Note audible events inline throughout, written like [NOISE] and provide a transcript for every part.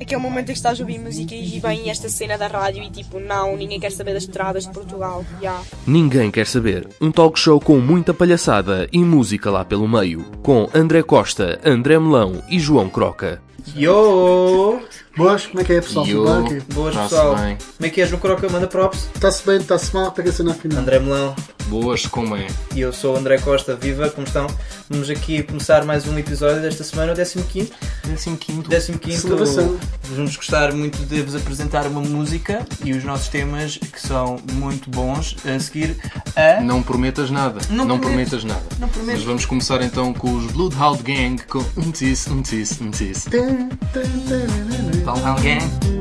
aquele momento em que estás a ouvir música e vem esta cena da rádio e tipo, não, ninguém quer saber das estradas de Portugal. Yeah. Ninguém quer saber. Um talk show com muita palhaçada e música lá pelo meio. Com André Costa, André Melão e João Croca. Yo! Boas, como é que é pessoal? Yo! Tudo bem? Boas Tá-se pessoal! bem. Como é que és no Croca? Manda props. Está-se bem, está-se mal, pega a cena afinal. André Melão Boas, como é? e eu sou o André Costa. Viva, como estão? Vamos aqui começar mais um episódio desta semana, o 15. Décimo quinto. 15. Celebração. Vamos gostar muito de vos apresentar uma música e os nossos temas que são muito bons a seguir a. Não prometas nada. Não Não, prometas nada. Não prometo. Mas vamos começar então com os Bloodhound Gang com um tis, um tis, um tis. Tum, tum, tum, tum, tum. Alguém? Dog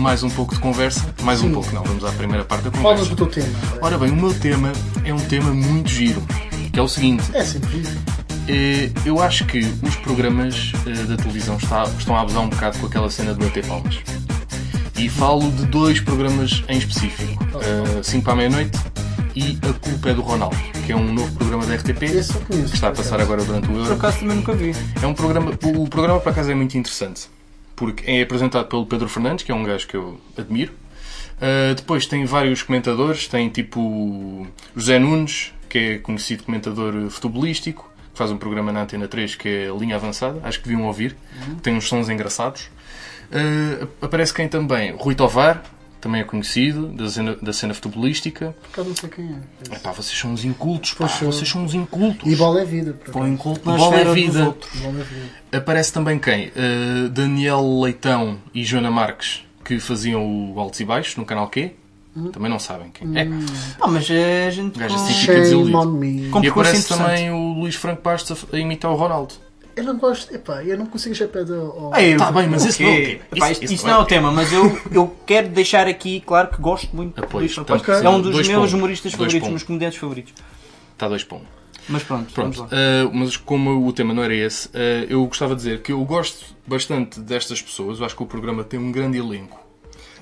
mais um pouco de conversa. Mais um Sim. pouco, não. Vamos à primeira parte da Fala conversa. do teu tema. Ora bem, o meu tema é um tema muito giro. Que é o seguinte. É sempre isso. Eh, Eu acho que os programas eh, da televisão estão a abusar um bocado com aquela cena de bater palmas. E falo de dois programas em específico: 5 para a meia-noite e A Culpa é do Ronaldo, que é um novo programa da RTP conheço. que está a passar agora durante o Por Euro. acaso também nunca vi. É um programa, o programa por acaso é muito interessante, porque é apresentado pelo Pedro Fernandes, que é um gajo que eu admiro. Uh, depois tem vários comentadores, tem tipo José Nunes, que é conhecido comentador futebolístico, que faz um programa na Antena 3 que é Linha Avançada, acho que deviam ouvir, tem uns sons engraçados. Uh, aparece quem também? Rui Tovar, também é conhecido, da cena, da cena futebolística. Por não sei quem é. Epá, vocês são uns incultos, pá, vocês são uns incultos. E bola é vida. por Põe acaso. um culto na Bola é vida. Bola é vida. Aparece também quem? Uh, Daniel Leitão e Joana Marques, que faziam o Altos e Baixos no canal Q. Também não sabem quem é. Ah, mas é a gente O gajo com... assim fica desiludido. E aparece também o Luís Franco Bastos a imitar o Ronaldo. Eu não gosto, epá, eu não consigo achar pé ao... Ei, Tá bem, mas isso não é? Epá, Isso- isso, isso isso não é é o tema, mas eu, eu quero deixar aqui claro que gosto muito Apoio. Portanto, Bastos. É um dos dois meus pontos. humoristas Dois favoritos, meus comediantes favoritos. Está dois pontos. Mas pronto, Pronto, vamos lá. uh, mas como o tema não era esse, uh, eu gostava de dizer que eu gosto bastante destas pessoas. Eu acho que o programa tem um grande elenco.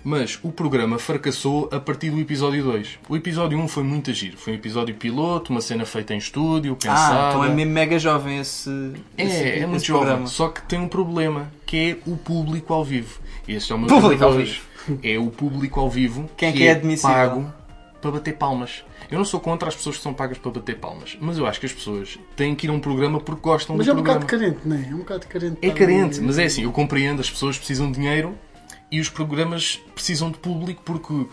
Mas o programa fracassou a partir do episódio 2. O episódio 1 foi muito giro. Foi um episódio piloto, uma cena feita em estúdio, pensada. Ah, então é mesmo mega jovem esse, É, esse, é muito esse jovem. programa. Só que tem um problema, que é o público ao vivo. E Este é o meu Público ao hoje. É o público ao vivo Quem é que é admissível? pago para bater palmas. Eu não sou contra as pessoas que são pagas para bater palmas, mas eu acho que as pessoas têm que ir a um programa porque gostam Mas do é um bocado programa. carente, não é? É um bocado carente. É carente, mas é assim, eu compreendo, as pessoas precisam de dinheiro e os programas precisam de público porque,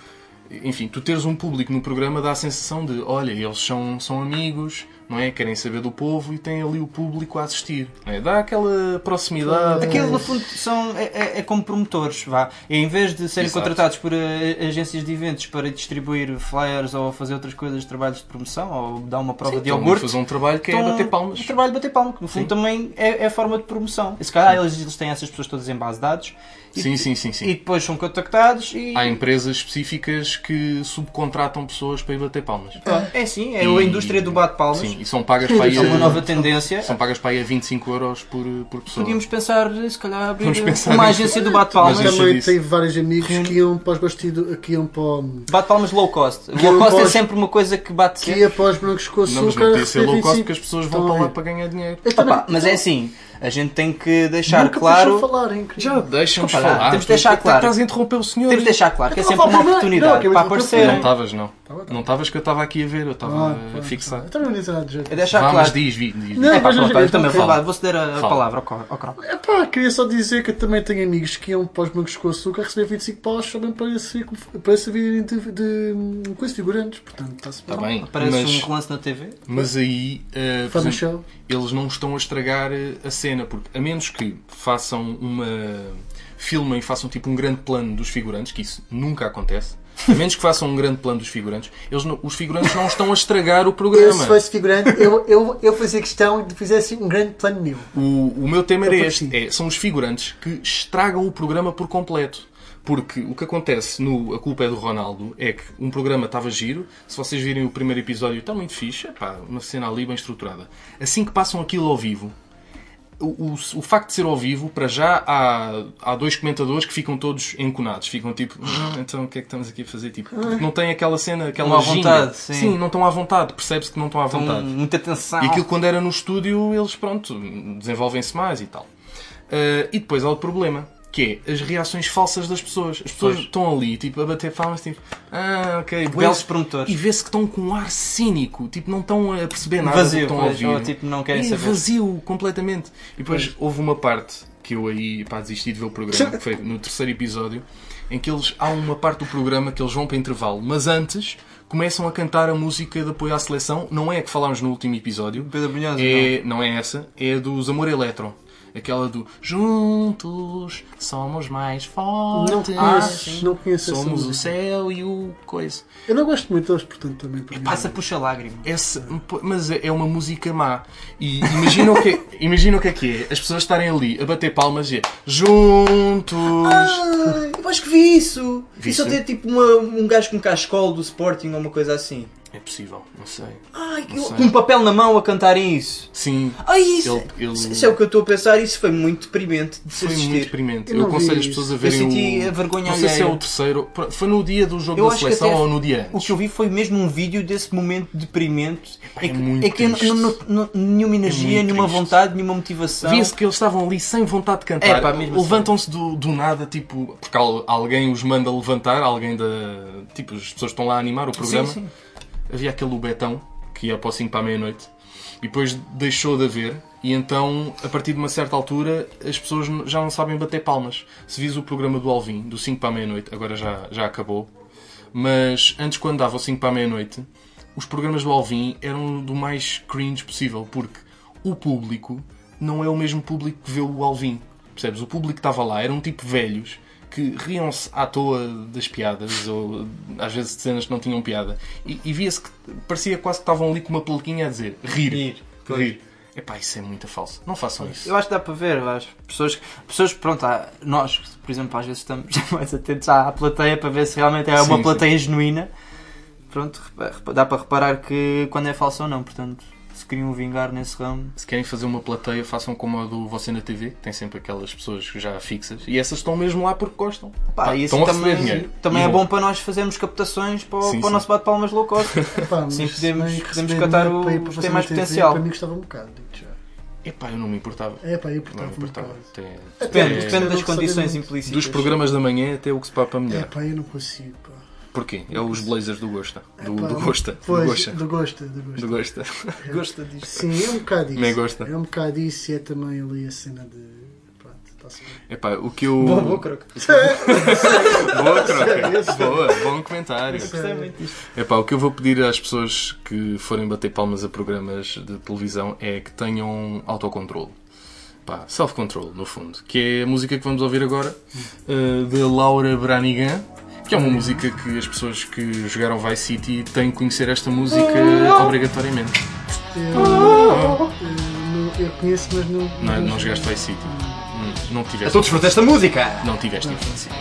enfim, tu teres um público no programa dá a sensação de, olha, eles são, são amigos, não é? Querem saber do povo e têm ali o público a assistir. É? Dá aquela proximidade. Aquilo, no fundo, são, é, é- é como promotores, vá. E em vez de serem Exato. contratados por eh, agências de eventos para distribuir flyers ou fazer outras coisas, trabalhos de promoção, ou dar uma prova Sim, de iogurte, fazer um trabalho que é bater palmas. O trabalho de bater palmas, que no fundo Sim. também é, é a forma de promoção. E se calhar eles, eles têm essas pessoas todas em base de dados e, Sim, sim, sim, sim. e depois são contactados e. Há empresas específicas que subcontratam pessoas para ir bater palmas. É sim, é E- a indústria do bate-palmas. Sim, e são pagas para aí É uma a, nova tendência. são pagas para aí a 25 euros por, por pessoa. Podíamos pensar, se calhar, abrir uma nisso. agência do bate-palmas. Mas isso- Também tenho vários amigos que iam para os bastidos, que iam para, o- Bate-palmas low cost. Low cost é sempre uma coisa que bate que ia para os brancos com Não, mas açúcar. não podia ser low cost 25. porque as pessoas vão Estão para lá para ganhar dinheiro. Mas é assim, a gente tem que deixar Nunca claro. deixam falar, é. Já lá, falar. temos de deixar claro. Estás a interromper o senhor. Temos de deixar claro que é Eu sempre uma oportunidade para dizer Não estavas, não. Tava, tava. Não estavas que eu estava aqui a ver, eu estava Ah, a fixar. Eu também não disse nada de jeito. É deixar Vá, claro. mas diz, diz, diz. Não, É pá, mas pronto, eu- também fala. vou, vou ceder a, palavra ao Cro- ao Croc. Epá, queria só dizer que eu também tenho amigos que iam para os bancos com açúcar receber 25 paus só bem para, servir, de, de, de coisas figurantes. Portanto, está-se Está bem, Aparece mas, um relance na TV. mas aí show. eles não estão a estragar eh, a cena, porque a menos que façam uma. filmem e façam tipo um grande plano dos figurantes, que isso nunca acontece. A menos que façam um grande plano dos figurantes, eles não- os figurantes não estão a estragar o Eu, programa. se fosse figurante, eu, eu, eu fazia questão de fizesse um grande plano meu. O, o meu tema era Eu este: é, são os figurantes que estragam o programa por completo. Porque o que acontece no A Culpa é do Ronaldo é que um programa estava giro, se vocês virem o primeiro episódio, está muito fixe, pá, uma cena ali bem estruturada. Assim que passam aquilo ao vivo, o, o, o facto de ser ao vivo, para já há, há dois comentadores que ficam todos enconados. Ficam tipo, "Ah, então o que é que estamos aqui a fazer? Tipo, porque não tem aquela cena, aquela Não à vontade, sim. não estão à vontade, percebe-se que não estão à vontade. muita tensão. E aquilo quando era no estúdio, eles pronto, desenvolvem-se mais e tal. Uh, e depois há o problema, que é as reações falsas das pessoas. As pessoas Pois. estão ali, tipo, a bater palmas, tipo, ah, ok, Belos promotores. E vê-se que estão com um ar cínico, tipo, não estão a perceber nada Vazio, estão a pois, ouvir. ou tipo, não querem é saber. vazio, completamente. E depois houve uma parte que eu aí, pá, desisti de ver o programa, que foi no terceiro episódio, em que eles, há uma parte do programa que eles vão para intervalo, mas antes começam a cantar a música de apoio à seleção, não é a que falámos no último episódio, Pedro Brunhosa, é, não é essa, é a dos Amor Eletro. Aquela do Juntos somos mais Não fortes. conheço, não conheço Somos o céu e o coisa. Eu não gosto muito deles, portanto, também. para. Passa puxa lágrima. Essa, mas é é uma música má. E imagina o que, [LAUGHS] imagina o que é que é. As pessoas estarem ali a bater palmas e é Juntos. Ah, eu acho que vi isso. Viste? Isso até tipo uma- um gajo com cascol do Sporting ou uma coisa assim. É possível, não sei. Ai, Não sei. com um papel na mão a cantarem isso. Sim, Ai, isso, Ele- ele- isso é o que eu estou a pensar. Isso foi muito deprimente de foi assistir. muito deprimente. Eu Eu, aconselho as pessoas a Eu verem senti o... a vergonha Não sei se é o terceiro. Foi no dia do jogo Eu da seleção ou no dia O antes. que eu vi foi mesmo um vídeo desse momento deprimente. é em que, muito em que eu não- não- não- nenhuma energia, muito nenhuma triste. vontade, nenhuma motivação. Via-se que eles estavam ali sem vontade de cantar. É, pá, mesmo assim. Levantam-se do, do nada, tipo, porque al- alguém os manda levantar, alguém da. Tipo, as pessoas estão lá a animar o programa. sim. Havia aquele Betão que ia para o 5 para a meia-noite e depois deixou de haver E então, a partir de uma certa altura, as pessoas já não sabem bater palmas. Se vis o programa do Alvin, do 5 para a meia-noite, agora já, já acabou, mas antes, quando dava o 5 para a meia-noite, os programas do Alvin eram do mais cringe possível, porque o público não é o mesmo público que vê o Alvin. Percebes? O público que estava lá eram tipo velhos que riam-se à toa das piadas, ou às vezes de cenas que não tinham piada, e, e via-se que parecia quase que estavam ali com uma plaquinha a dizer rir. Rir, pois. rir. Epá, isso é muito falso. Não façam isso. Eu acho que dá para ver, acho. Pessoas, pessoas pronto, nós, por exemplo, às vezes estamos [LAUGHS] mais atentos à plateia para ver se realmente é Sim, uma sim. plateia genuína. Pronto, dá para reparar que quando é falso ou não, portanto, se queriam vingar nesse ramo. Se querem fazer uma plateia, façam como a do Você na TV, que tem sempre aquelas pessoas já fixas. E essas estão mesmo lá porque gostam. Pá, Pá, e isso estão a receber também, dinheiro. também E é bom. bom para nós fazermos captações para, o- Sim, para o nosso bate-palmas low cost. [LAUGHS] Epá, Sim, podemos- podemos catar o- que têm mais TV, potencial. Para mim gostava um bocado, digo já. Epá, eu não me importava. É pá, eu Não portava me importava. Até- Depende, É. depende das Não condições implícitas. Dos programas da manhã até o que se papa É melhor. pá, eu não consigo, pá. Porquê? É os blazers do Gosta. Do, Epá, do Gosta. Do Pois, Gosta. do Gosta, do Do Gosta. Gosta. Gosta disto. [LAUGHS] Sim, é um bocado isso. Nem gosta. É um bocado isso e é também ali a cena de. Epá, o que eu. Bom, bom, croco. Boa troca. [LAUGHS] [LAUGHS] Boa, bom comentário. Epá, o que eu vou pedir às pessoas que forem bater palmas a programas de televisão é que tenham autocontrole. Pá, self-control, no fundo. Que é a música que vamos ouvir agora, eh, de Laura Branigan. Que é uma música que as pessoas que jogaram Vice City têm que conhecer esta música obrigatoriamente. Eu, eu, não- eu conheço, mas não. Não, é- não jogaste Vice City. Hum, Não tiveste. Então desfruta esta música! Não tiveste infância.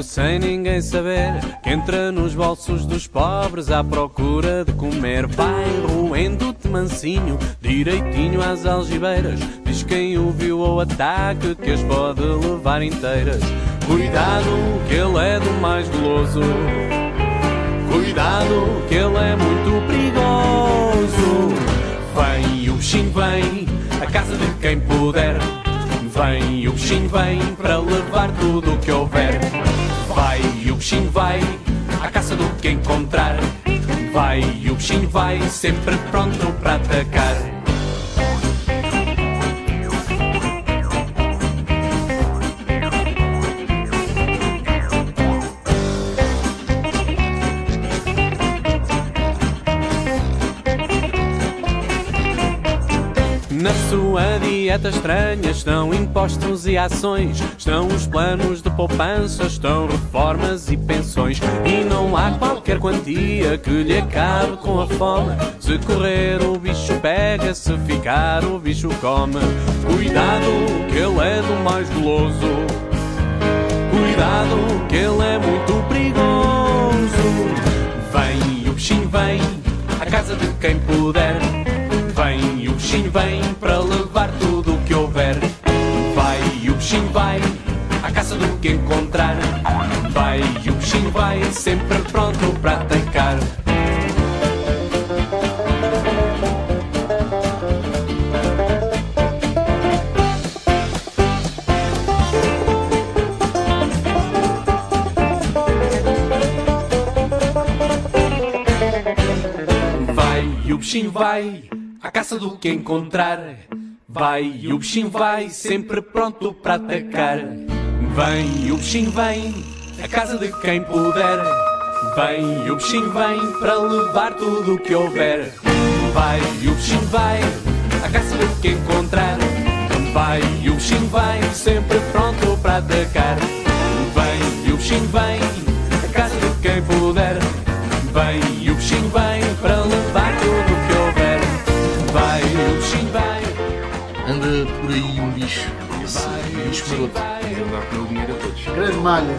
Bicho sem ninguém saber Que entra nos bolsos dos pobres à procura de comer. Vai roendo-te mansinho, direitinho às algibeiras. Diz quem o viu ao ataque que as pode levar inteiras. Cuidado que ele é do mais goloso Cuidado que ele é muito perigoso. Vem o bichinho vem, a casa de quem puder. Vem o bichinho vem para levar tudo o que houver Vai o bichinho vai, à caça do que encontrar. Vai o bichinho vai, sempre pronto para atacar sua dieta estranha estão impostos e ações, estão os planos de poupança, estão reformas e pensões. E não há qualquer quantia que lhe acabe com a fome. Se correr o bicho pega, se ficar o bicho come. Cuidado que ele é do mais goloso. Cuidado que ele é muito perigoso. Vem o bichinho vem, à casa de quem puder. Vem o bichinho vem para levar tudo do que encontrar. Vai o bichinho vai, sempre pronto para atacar. Vai o bichinho vai, à caça do que encontrar. Vai o bichinho vai, sempre pronto para atacar. Vem o bichinho vem, à casa de quem puder. Vem o bichinho vem para levar tudo o que houver. Vai e o bichinho vai, à caça do que encontrar. Vai e o bichinho vai, sempre pronto para atacar. Vem e o bichinho vem, à casa de quem puder. Vem o bichinho vem para levar tudo o que houver. Vai o bichinho vem. Anda por aí um bicho. Esse bicho maroto. Com o dinheiro a todos. Grande malha.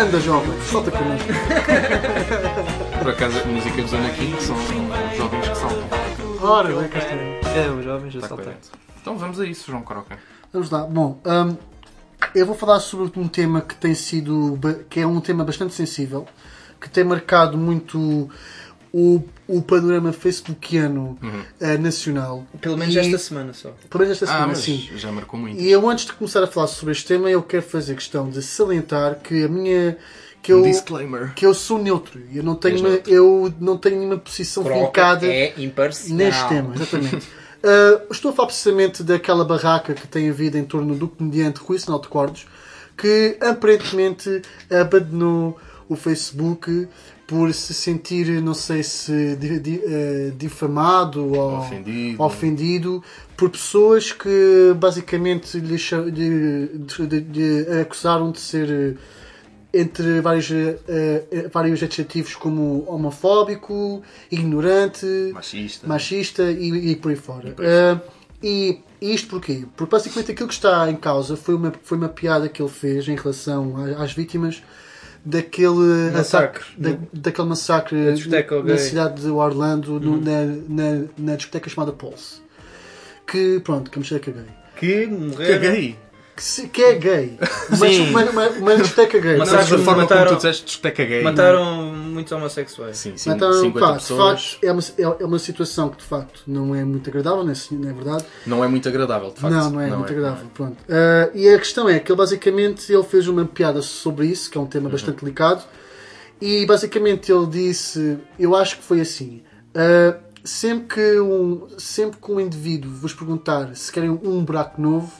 Anda jovem, solta connosco. [LAUGHS] Por acaso, a música dos Ana King são os jovens que saltam. Ora, bem, cá está. É, os jovens a Está saltar. coerente. Então vamos a isso, João Croca. Vamos lá. Bom, hum, eu vou falar sobre um tema que tem sido, ba- que é um tema bastante sensível, que tem marcado muito o, o panorama facebookiano eh, nacional. Pelo menos E- esta semana só. Pelo menos esta Ah, semana, sim. já marcou muito. E eu, antes de começar a falar sobre este tema, eu quero fazer questão de salientar que a minha. que eu, Disclaimer. que eu sou neutro. Eu não tenho, uma, eu não tenho nenhuma posição fincada é neste tema, exatamente. Uh, [LAUGHS] estou a falar precisamente daquela barraca que tem havido em torno do comediante Rui Sinal de Cordos, que aparentemente abandonou o Facebook por se sentir, não sei se eh, difamado ou Ofendido. ofendido por pessoas que basicamente lhe, lhe- de acusaram de ser eh, entre vários, eh, vários adjetivos como homofóbico, ignorante, Machista. machista e, e por aí fora. Eh, e isto porquê? Porque basicamente aquilo que está em causa foi uma, foi uma piada que ele fez em relação às vítimas daquele Massacre. ataque, da, daquele massacre na gay. cidade de Orlando, no- na, na, na discoteca chamada Pulse. Que, pronto, que uma discoteca gay. Que morreram. Caguei. Que, se- que é gay. Sim. uma, uma, uma discoteca gay. Mas Não, sabes da forma mataram- como tu disseste, discoteca gay. Mataram muitos homossexuais. Sim, sim, Então, 50 pá, de pessoas. facto, é uma, é é uma situação que de facto não é muito agradável, não é, assim- não é verdade? Não é muito agradável, de facto. não, não é muito agradável. Pronto. Ah, e a questão é que ele basicamente ele fez uma piada sobre isso, que é um Uhum. tema bastante delicado, e basicamente ele disse, eu acho que foi assim. ah, sempre, que um, sempre que um indivíduo vos perguntar se querem um buraco novo,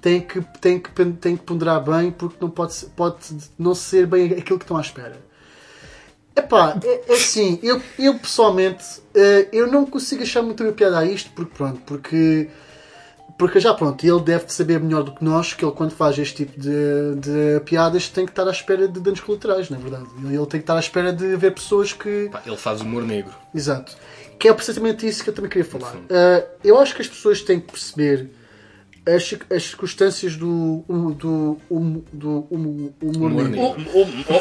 tem que, tem que, tem que ponderar bem, porque não pode, pode não ser bem aquilo que estão à espera. Epá, é, é assim, eu, eu pessoalmente eh, eu não consigo achar muito bem piada a isto, porque pronto, porque, porque já pronto, ele deve saber melhor do que nós que ele quando faz este tipo de, de piadas tem que estar à espera de danos colaterais, na verdade. Ele, ele tem que estar à espera de ver pessoas que. Pá, ele faz humor negro. Exato. Que é precisamente isso que eu também queria falar. Eh, eu acho que as pessoas têm que perceber as, as circunstâncias do, hum- do, hum- do hum- humor Humor negro.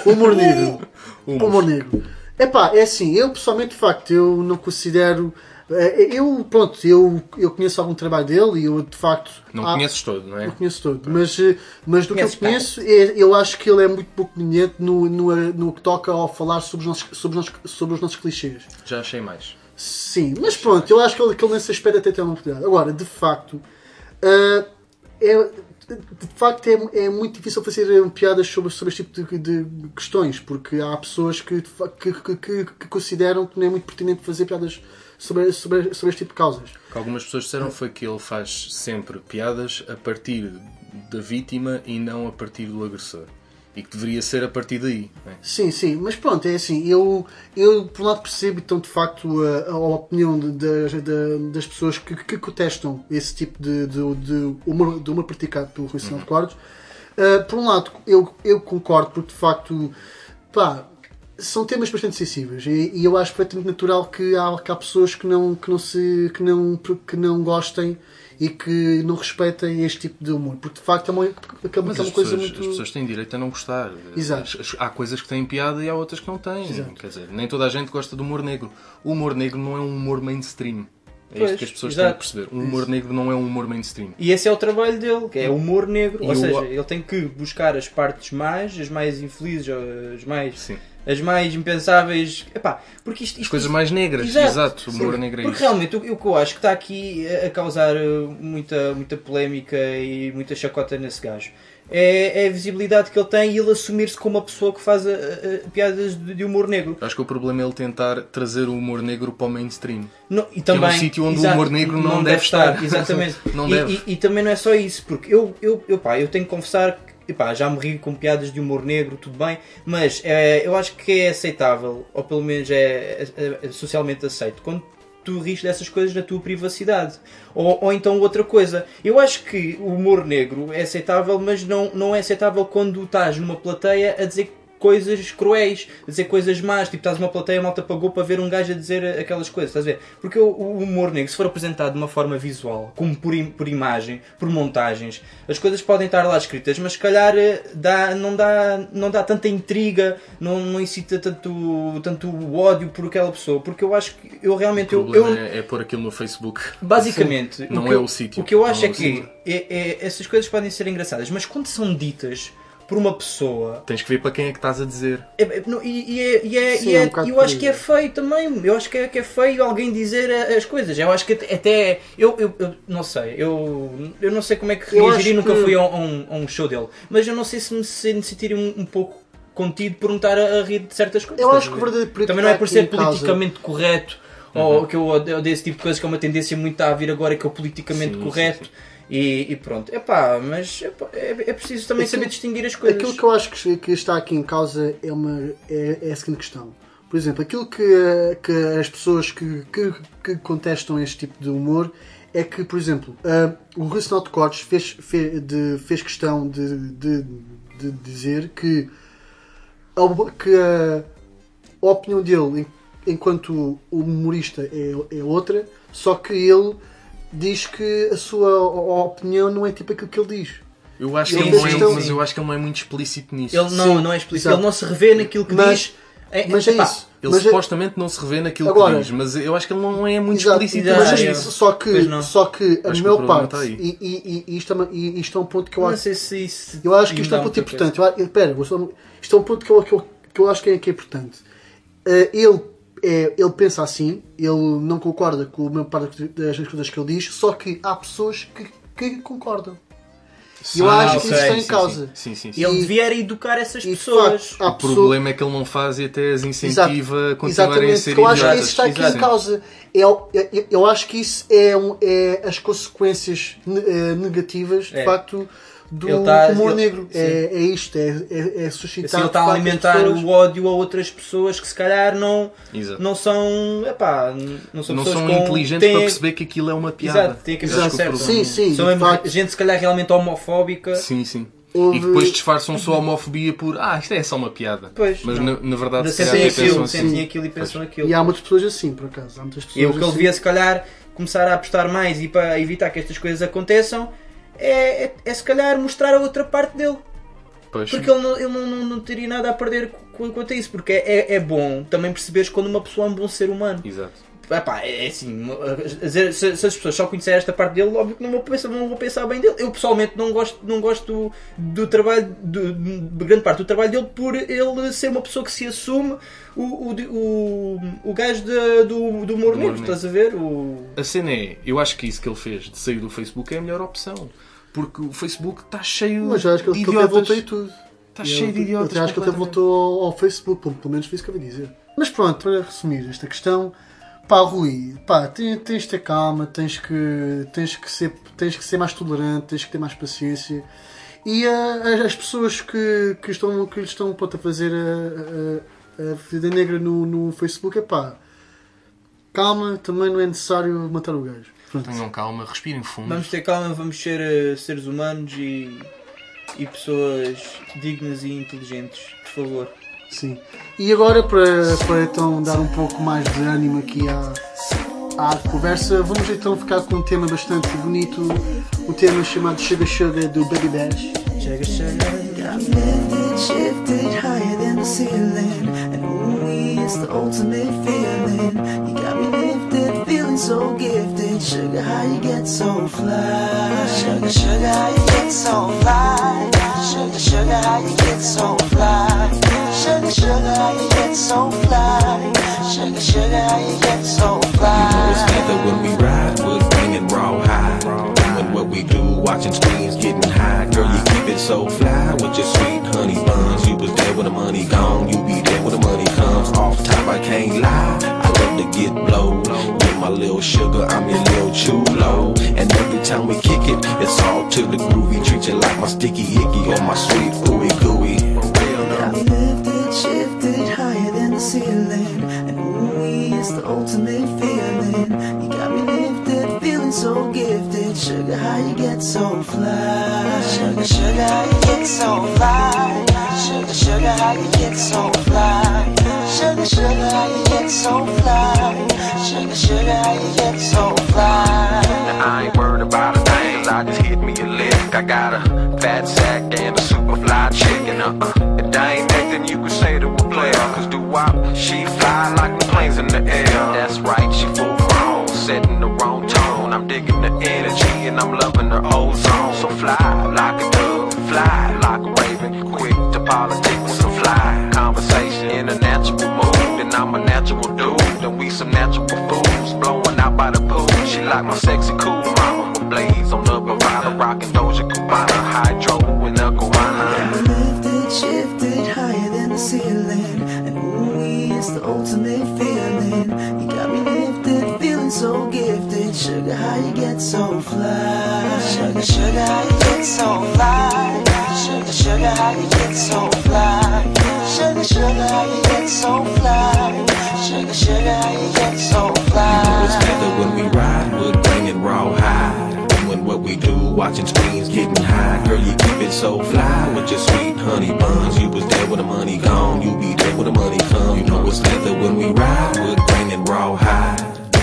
Humor negro. Humor negro. Epá, é assim, eu pessoalmente, de facto, eu não considero. eh, Eu, pronto, eu, eu conheço algum trabalho dele e eu, de facto. Não há- conheces todo, não é? Não conheço todo, mas, eh, mas do que eu conheço, é- eu acho que ele é muito pouco conveniente no, no, no que toca ao falar sobre os nossos, sobre os nossos, sobre os nossos clichês. Já achei mais. Sim, mas pronto, eu acho que ele, que ele nesse aspecto até tem uma oportunidade. Agora, de facto, ah, é, de facto é, é muito difícil fazer piadas sobre, sobre este tipo de, de questões, porque há pessoas que, que, que- que consideram que não é muito pertinente fazer piadas sobre, sobre, sobre este tipo de causas. O que algumas pessoas disseram foi que ele faz sempre piadas a partir da vítima e não a partir do agressor. E que deveria ser a partir daí. é? Sim, sim, mas pronto, é assim, eu, eu por um lado percebo então de facto a, a opinião de- das- da- das pessoas que, que contestam esse tipo de, de, de humor, de humor praticado pelo Rui Sinal de Cordos. Uh, por um lado, eu, eu concordo porque de facto, pá, são temas bastante sensíveis e, e eu acho perfeitamente natural que há, que há pessoas que não, que, não se, que, não, que não gostem e que não respeitem este tipo de humor, porque de facto é uma, acaba Mas que é uma coisa pessoas, muito. as pessoas têm direito a não gostar. Exato. Há coisas que têm piada e há outras que não têm. Quer dizer, nem toda a gente gosta do humor negro. O humor negro não é um humor mainstream. É Pois, isto que as pessoas têm exato. que perceber. O humor negro não é um humor mainstream. E esse é o trabalho dele, que é humor negro. E Ou o- seja, ele tem que buscar as partes más, as mais infelizes, as mais, Sim. As mais impensáveis. Epá, porque isto, As isto coisas mais negras. Exato. Exato. O humor negro é Porque realmente o, o que eu acho que está aqui a a causar uh, muita, muita polémica e muita chacota nesse gajo é, é a visibilidade que ele tem e ele assumir-se como uma pessoa que faz uh, uh, piadas de, de humor negro. Acho que o problema é ele tentar trazer o humor negro para o mainstream. Não, e Que é um também, sítio onde o exato, humor negro não deve estar. [LAUGHS] Exatamente. Não e, deve. E, e também não é só isso, porque eu, eu, eu, pá, eu tenho que confessar que pá, já me com piadas de humor negro, tudo bem, mas é, eu acho que é aceitável, ou pelo menos é, é- é socialmente aceito, quando tu rires dessas coisas na tua privacidade. Ou, ou então outra coisa, eu acho que o humor negro é aceitável, mas não, não é aceitável quando estás numa plateia a dizer coisas cruéis, a dizer coisas más, tipo estás numa plateia, a malta pagou para ver um gajo a dizer aquelas coisas, estás a ver? Porque o, humor negro, se for apresentado de uma forma visual, como por, im- por imagem, por montagens, as coisas podem estar lá escritas, mas se calhar eh, dá, não, dá, não dá tanta intriga, não, não incita tanto, tanto ódio por aquela pessoa, porque eu acho que eu realmente O eu, problema eu- é, é pôr aquilo no Facebook. Basicamente, Não o que é eu- o sítio. O que eu Não acho é é que é- é- essas coisas podem ser engraçadas, mas quando são ditas por uma pessoa. Tens que ver para quem é que estás a dizer. é- é- não, e, e é- e é- Sim, e é um é- bocado eu acho por que é feio também. Eu acho que é, que é feio alguém dizer as coisas. Eu acho que até. eu, eu, eu não sei. Eu, eu não sei como é que Eu reagiri. acho Nunca que- fui a um, a um show dele. Mas eu não sei se me, se me sentiria um, um pouco contido por não estar a, a rir de certas coisas. Eu acho que o ver? verdadeiro perigo Também não é por ser em causa- politicamente correto ou que eu odeio desse tipo de coisas que é uma tendência muito a vir agora que é o politicamente Sim, sim, correto. E, e pronto, Epá, mas epá, é, é preciso também Aquilo- saber distinguir as coisas. Aquilo que eu acho que, que está aqui em causa é, uma, é, é a seguinte questão. Por exemplo, aquilo que, que as pessoas que, que, que contestam este tipo de humor é que, por exemplo, eh, o de Cortes fez, fe- de- fez questão de, de, de dizer que, a, que a, a opinião dele en- enquanto humorista é, é outra, só que ele diz que a sua opinião não é tipo aquilo que ele diz. Eu acho que ele não é, mas eu acho que ele não é muito explícito nisso. Ele não, Sim, não é explícito, exato. ele não se revê naquilo que Mas- diz. É, Mas é epá, isso. Ele Mas é- supostamente não se revê naquilo Agora- que diz, mas eu acho que ele não é muito Exato, explícito mas é. isso, só que, não. só que a problema parte, aí. e, e, e, isto é, e isto é um ponto que eu não acho, sei se isso. eu acho que isto é um ponto importante. Eu, eu- pera, vou só- isto é um ponto que eu, que eu, que eu acho que é, que é importante. Eh, ele, é, ele pensa assim, ele não concorda com a maior parte das coisas que ele diz, só que há pessoas que, que concordam. E eu Ah, acho que ok, isso está em sim, causa. Sim, sim, sim. E ele devia educar essas E pessoas. O problema é que ele não faz e até as incentiva a continuarem a Exatamente, ser porque eu acho que isso está aqui em causa. Eu, eu, eu acho que isso é, um, é as consequências eh, negativas, de É. facto, do Ele tá- humor ele- negro. É, é isto, é, é, é suscitar. Assim ele está a alimentar o ódio a outras pessoas que se calhar não, Exato. não são. Epá, não são Não pessoas são com- inteligentes têm- para perceber que aquilo é uma piada. Exato, tem que o certa. problema- Sim, sim, São gente se calhar realmente homofóbica. Sim, sim. Houve- E que depois disfarçam só a homofobia por ah, isto é só uma piada. Pois, Mas na, na verdade se calhar aquilo, pensam assim. sentem aquilo e pensam aquilo. E há muitas pessoas assim, por acaso. Há muitas pessoas E o que ele assim. devia, se calhar, começar a apostar mais e para evitar que estas coisas aconteçam é, é, é se calhar mostrar a outra parte dele. Pois. Porque ele, não, ele não, não, não teria nada a perder qu- quanto a isso. Porque é, é, é bom também perceberes quando uma pessoa é um bom ser humano. Exato. Epá, é assim, se, as pessoas só conhecerem esta parte dele, óbvio que não vou pensar, não vou pensar bem dele. Eu pessoalmente não gosto, não gosto do, do trabalho, do- de grande parte do trabalho dele por ele ser uma pessoa que se assume o, o, o, o gajo de- do, do humor negro. estás a ver? O, A cena é, eu acho que isso que ele fez de sair do Facebook é a melhor opção. Porque o Facebook está cheio Mas acho que de até e idiotas. tudo. Está Eu- cheio de idiotas. Eu acho que ele até voltou ao, Facebook, pelo, menos foi isso que eu ia dizer. Mas pronto, para resumir esta questão, pá, Rui, pá, tens, tens de ter calma, tens que, tens, que ser, tens que ser mais tolerante, tens que ter mais paciência. E ah, as, as pessoas que, que estão, que estão pronto, a fazer a, a, a vida negra no, no Facebook, é pá, calma, também não é necessário matar o gajo. Pronto. Tenham calma, respirem fundo. vamos ter calma, vamos ser eh, seres humanos e, e pessoas dignas e inteligentes, por favor. Sim. E agora, para, para então dar um pouco mais de ânimo aqui à, à conversa, vamos então ficar com um tema bastante bonito. O tema chamado Sugar Sugar do Baby Bash. Chega, chega. You feeling so gifted. Sugar, how you get so fly? Sugar, sugar, how you get so fly? Sugar, sugar, how you get so fly? Sugar, sugar, how you get so fly? Sugar, sugar, how you get so fly? It's together when we ride, we're bringing raw high. Doing what we do, watching screens, getting high. Girl, you keep it so fly with your sweet honey buns. You was there when the money gone, you be there when the money comes. Off top, I can't lie. I to get blow. With my little sugar, I'm your little chulo. And every time we kick it, it's all to the groovy. Treat you like my sticky icky or my sweet ooey gooey. Me lifted, shifted higher than the ceiling. And ooh, it's the ultimate feeling. You got me Sugar, how you get so fly? Sugar, sugar, how you get so fly? Sugar, sugar, how you get so fly? Sugar, sugar, how you get so fly? Sugar, sugar, how you get so fly? Now I ain't worried about a thing, cause I just hit me a lick. I got a fat sack and a super fly chicken. Uh-uh. If that ain't nothing you can say to a player, cause do wop, she fly like the planes in the air. That's right, she full grown, setting the wrong tone. I'm digging the energy and I'm loving her ozone. So fly watching screens, getting high. Girl, you keep it so fly with your sweet honey buns. You was there when the money gone, you be there when the money come. You know it's together when we ride, we're bringing raw high.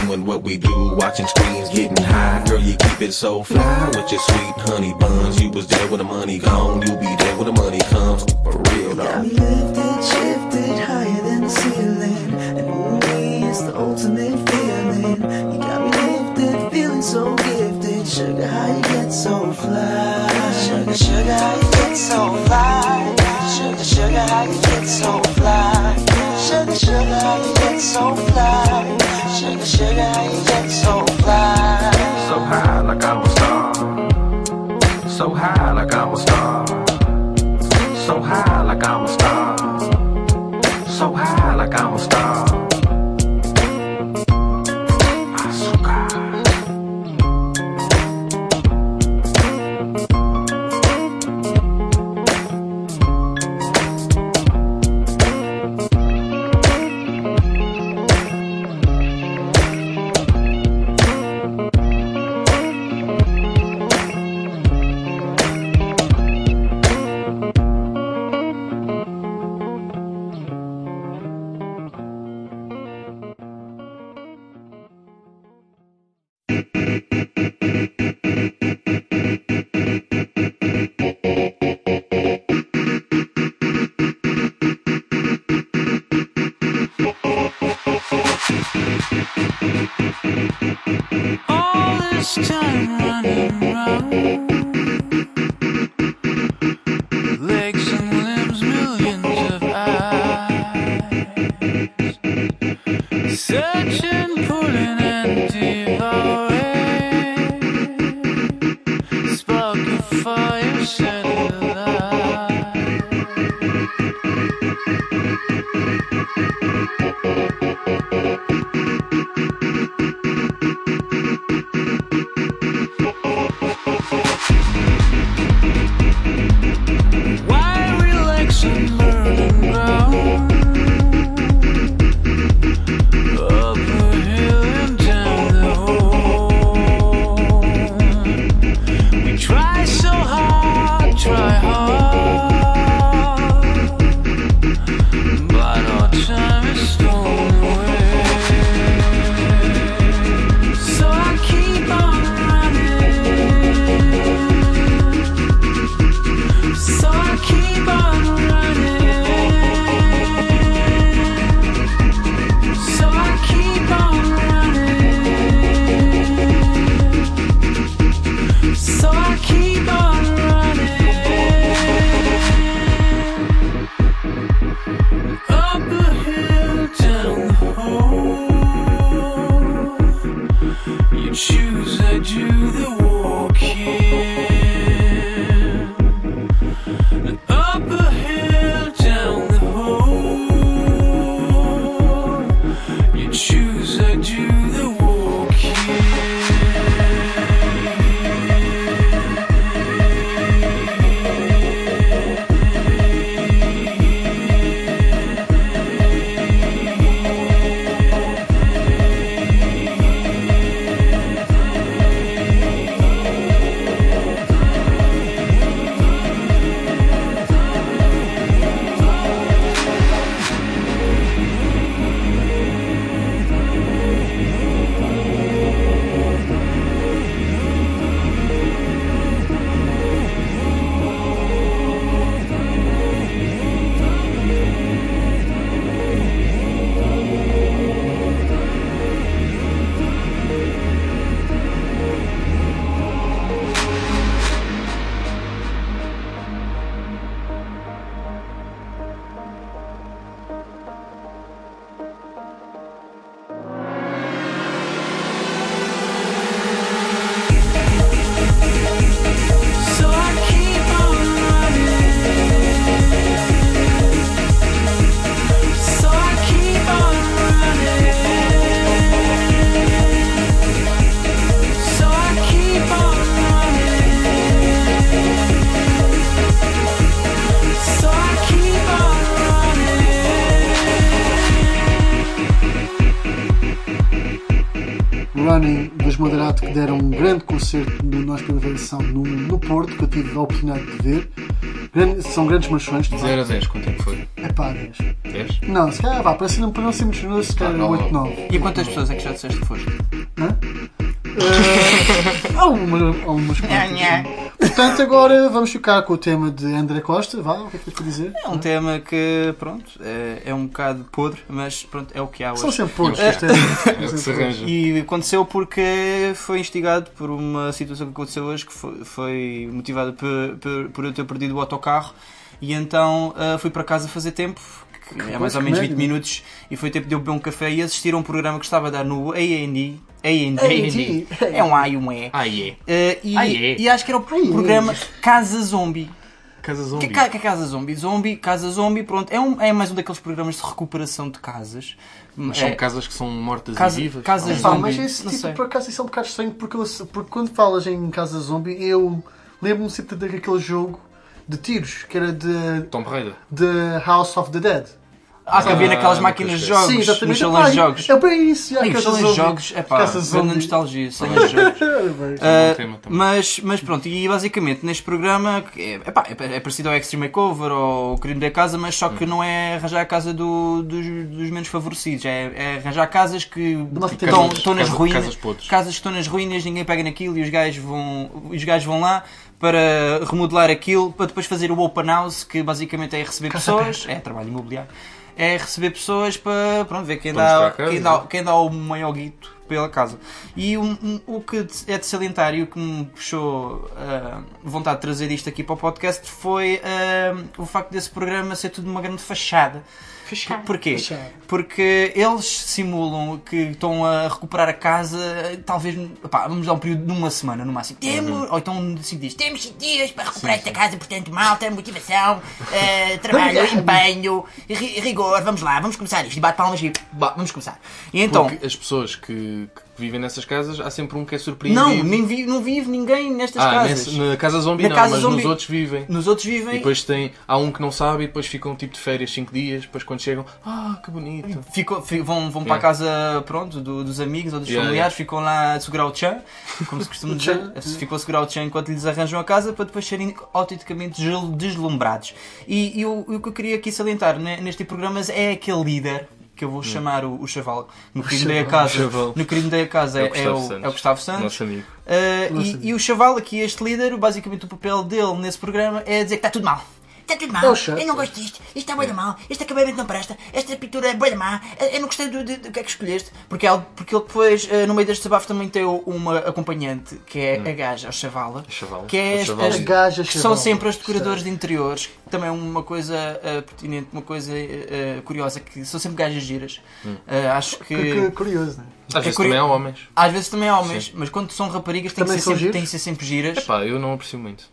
Doing what we do, watching screens, getting high. Girl, you keep it so fly with your sweet honey buns. You was there when the money gone, you be there when the money comes. For real, though. Got me lifted, shifted higher than the ceiling. And ooh, it's the ultimate feeling. You got me lifted, feeling so gifted. Sugar, how you so fly? Sugar, sugar, how you get so fly? Sugar, sugar, how you get so fly? Sugar, sugar, how you get so fly? Sugar, sugar, how you get so fly? So high like I'm a star. So high like I'm a star. So high like I'm a star. So high like I'm a star. Running dos Moderato que deram um grande concerto no Nós Primavera Sound no, no Porto, que eu tive a oportunidade de ver. Grande- são grandes machões. De 0 a 10, quanto tempo foi? É pá, 10. 10? Não, se calhar vá, para, ser, para não ser muito generoso, se calhar Ah, não. 8, 9. E quantas pessoas é que já disseste que foste? [LAUGHS] Eh, há uma, há umas quantas. Portanto, agora vamos ficar com o tema de André Costa. Vá, o que é que tens para dizer? É um tema que, pronto, é, é um bocado podre, mas pronto, é o que há hoje. São sempre podres, isto é- [LAUGHS] É o que se arranja. E aconteceu porque foi instigado por uma situação que aconteceu hoje que foi, foi motivada por, por, por eu ter perdido o autocarro e então ah, fui para casa fazer tempo. É mais ou menos que 20 média. minutos e foi tempo de eu beber um café e assistir a um programa que estava a dar no AND A&D A&D. [LAUGHS] é um A e um E Ah, é. Eh, e, Ah, é. e acho que era o programa Casa Zombie Casa Zombie. que, que é Casa Zombie? Zombie, Casa Zombie, pronto, é, um, é mais um daqueles programas de recuperação de casas. Mas É- são casas que são mortas Casa- e vivas. casas zombie, mas esse não tipo, sei. por acaso, isso é um bocado estranho porque, eu- porque quando falas em Casa Zombie, eu lembro-me sempre daquele jogo de tiros que era de, Tomb Raider. de House of the Dead. Ah, que havia Ah, naquelas nunca máquinas de jogos, Sim, nos exatamente. salões de Ai, jogos. É bem isso, já, Ai, os salões de jogos, é pá, grande nostalgia, salões de jogos. Ah, mas, mas pronto, e basicamente neste programa é, epá, é, é parecido ao Extreme Makeover ou o Crime da Casa, mas só Hum. que não é arranjar a casa do- dos, dos menos favorecidos, é, é arranjar casas que estão, nas ruínas, casas casas que estão nas ruínas, ninguém pega naquilo e os gajos vão, os gajos vão lá para remodelar aquilo, para depois fazer o open house, que basicamente é receber pessoas, é trabalho imobiliário, é receber pessoas para pronto, ver quem dá, casa, quem, dá, quem dá o maior guito pela casa. E um- um- o que é de salientar e o que me puxou a vontade de trazer isto aqui para o podcast foi ah, o facto desse programa ser tudo uma grande fachada. Porquê? Fachada. Porque eles simulam que estão a recuperar a casa, talvez, vamos dar um período de uma semana no máximo. Temos, ou então cinco dias. Temos 5 dias para recuperar esta casa, portanto, malta, motivação, eh, trabalho, [LAUGHS] empenho, ri- rigor, vamos lá, vamos começar isto. E bate palmas e vamos começar. E então, Porque as pessoas que, que vivem nessas casas, há sempre um que é surpreendido. não, nem vi- não vive ninguém nestas ah, casas. nesse- na casa zombie Na não, casa mas zombie- nos outros vivem. Nos outros E vivem. depois tem, há um que não sabe e depois ficam tipo de férias 5 dias, depois quando chegam, ah, que bonito. Ficam, fi- vão, vão para a Yeah. casa pronto, do- dos amigos ou dos Yeah, familiares, ficam lá a segurar o chão, como se costuma [LAUGHS] dizer, ficam a segurar o chão enquanto lhes arranjam a casa para depois serem autenticamente desl- deslumbrados. E, e o, o que eu queria aqui salientar ne- neste tipo programas é aquele líder que eu vou chamar o, o Chaval. No crime da casa, no crime da casa É é, o Gustavo é o, Santos. é o Gustavo Santos. Nosso amigo. Uh, Nosso e, amigo. e o Chaval, aqui este líder, basicamente o papel dele nesse programa é dizer que está tudo mal. Está tudo É mal, chefe. eu não gosto disto, isto está bem mal, este acabamento não presta, esta pintura é bem má, eu não gostei do, do, do que é que escolheste. Porque ele, porque ele depois, eh, no meio deste desabafo, também tem uma acompanhante, que é a gaja, a Chavala, Chavala. que é as, Chavala. as- A gaja que são sempre as decoradores de interiores, que também é uma coisa eh, pertinente, uma coisa eh, curiosa, que são sempre gajas giras. Eh, acho que... Que, que curioso, não é? Às É vezes curio- também há homens. Às vezes também há homens, mas quando são raparigas têm que, Também ser são sempre, têm que ser sempre giras. Epá, eu não aprecio muito.